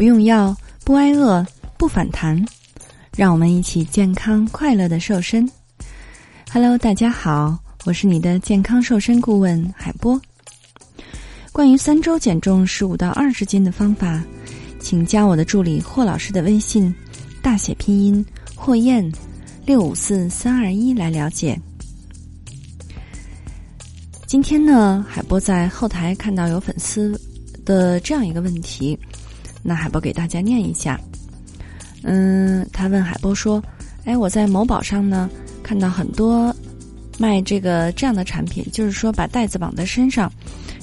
不用药，不挨饿，不反弹，让我们一起健康快乐的瘦身。Hello，大家好，我是你的健康瘦身顾问海波。关于三周减重十五到二十斤的方法，请加我的助理霍老师的微信，大写拼音霍燕六五四三二一来了解。今天呢，海波在后台看到有粉丝的这样一个问题，那海波给大家念一下。嗯，他问海波说：“哎，我在某宝上呢看到很多卖这个这样的产品，就是说把袋子绑在身上，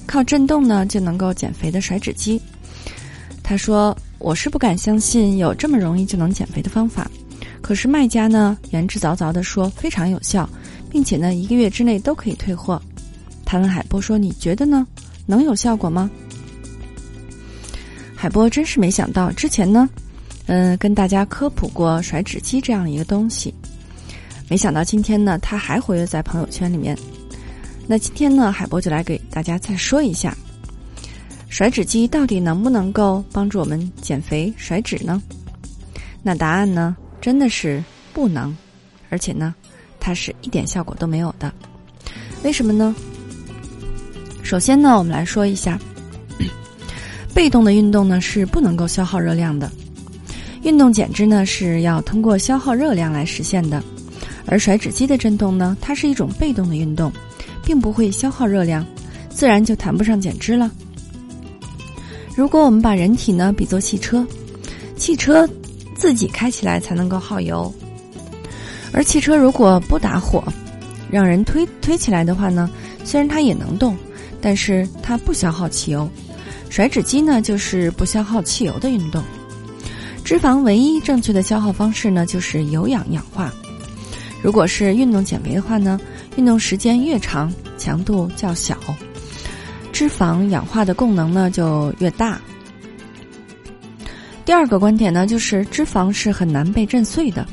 靠震动呢就能够减肥的甩脂机。”他说：“我是不敢相信有这么容易就能减肥的方法，可是卖家呢言之凿凿的说非常有效，并且呢一个月之内都可以退货。”他问海波说：“你觉得呢？能有效果吗？”海波真是没想到，之前呢，嗯，跟大家科普过甩脂机这样一个东西，没想到今天呢，他还活跃在朋友圈里面。那今天呢，海波就来给大家再说一下，甩脂机到底能不能够帮助我们减肥甩脂呢？那答案呢，真的是不能，而且呢，它是一点效果都没有的。为什么呢？首先呢，我们来说一下，被动的运动呢是不能够消耗热量的，运动减脂呢是要通过消耗热量来实现的，而甩脂机的震动呢，它是一种被动的运动，并不会消耗热量，自然就谈不上减脂了。如果我们把人体呢比作汽车，汽车自己开起来才能够耗油，而汽车如果不打火，让人推推起来的话呢，虽然它也能动。但是它不消耗汽油，甩脂机呢就是不消耗汽油的运动。脂肪唯一正确的消耗方式呢就是有氧氧化。如果是运动减肥的话呢，运动时间越长，强度较小，脂肪氧化的功能呢就越大。第二个观点呢就是脂肪是很难被震碎的，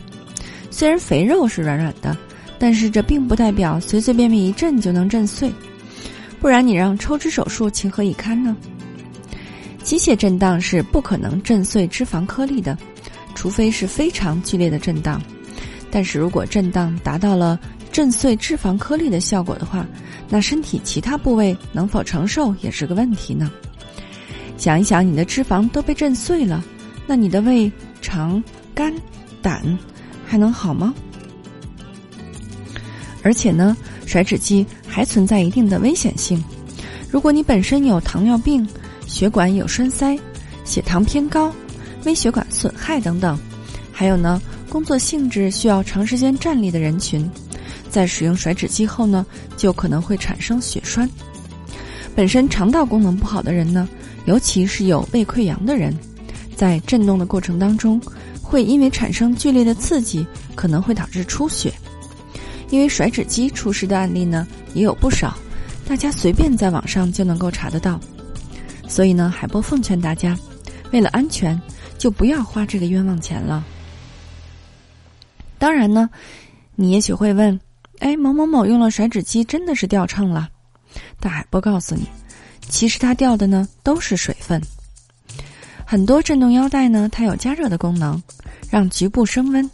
虽然肥肉是软软的，但是这并不代表随随便便一震就能震碎。不然你让抽脂手术情何以堪呢？机械震荡是不可能震碎脂肪颗粒的，除非是非常剧烈的震荡。但是如果震荡达到了震碎脂肪颗粒的效果的话，那身体其他部位能否承受也是个问题呢？想一想，你的脂肪都被震碎了，那你的胃、肠、肝、胆还能好吗？而且呢，甩脂机还存在一定的危险性。如果你本身有糖尿病、血管有栓塞、血糖偏高、微血管损害等等，还有呢，工作性质需要长时间站立的人群，在使用甩脂机后呢，就可能会产生血栓。本身肠道功能不好的人呢，尤其是有胃溃疡的人，在震动的过程当中，会因为产生剧烈的刺激，可能会导致出血。因为甩脂机出事的案例呢也有不少，大家随便在网上就能够查得到。所以呢，海波奉劝大家，为了安全，就不要花这个冤枉钱了。当然呢，你也许会问：哎，某某某用了甩脂机真的是掉秤了？但海波告诉你，其实它掉的呢都是水分。很多震动腰带呢，它有加热的功能，让局部升温，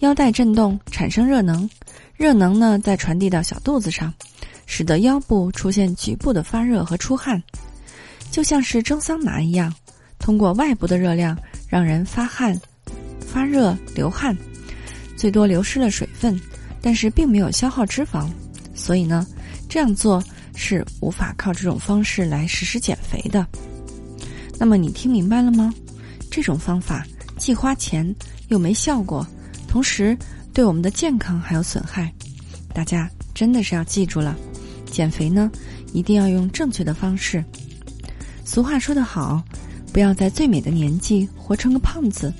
腰带震动产生热能。热能呢，再传递到小肚子上，使得腰部出现局部的发热和出汗，就像是蒸桑拿一样，通过外部的热量让人发汗、发热、流汗，最多流失了水分，但是并没有消耗脂肪，所以呢，这样做是无法靠这种方式来实施减肥的。那么你听明白了吗？这种方法既花钱又没效果，同时。对我们的健康还有损害，大家真的是要记住了。减肥呢，一定要用正确的方式。俗话说得好，不要在最美的年纪活成个胖子。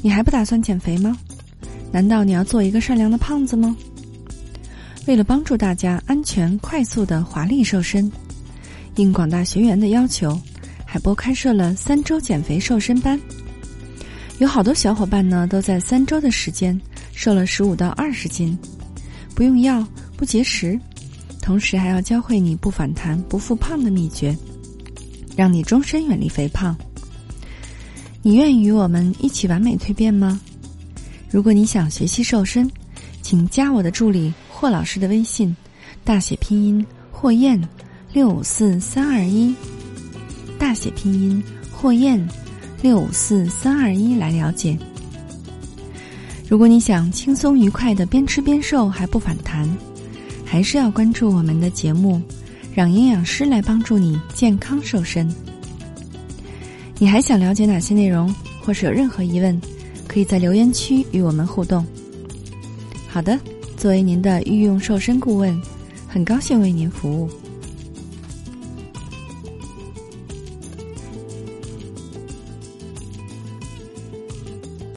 你还不打算减肥吗？难道你要做一个善良的胖子吗？为了帮助大家安全、快速的华丽瘦身，应广大学员的要求，海波开设了三周减肥瘦身班。有好多小伙伴呢，都在三周的时间。瘦了十五到二十斤，不用药不节食，同时还要教会你不反弹不复胖的秘诀，让你终身远离肥胖。你愿意与我们一起完美蜕变吗？如果你想学习瘦身，请加我的助理霍老师的微信，大写拼音霍燕六五四三二一，大写拼音霍燕六五四三二一来了解。如果你想轻松愉快的边吃边瘦还不反弹，还是要关注我们的节目，让营养师来帮助你健康瘦身。你还想了解哪些内容，或是有任何疑问，可以在留言区与我们互动。好的，作为您的御用瘦身顾问，很高兴为您服务。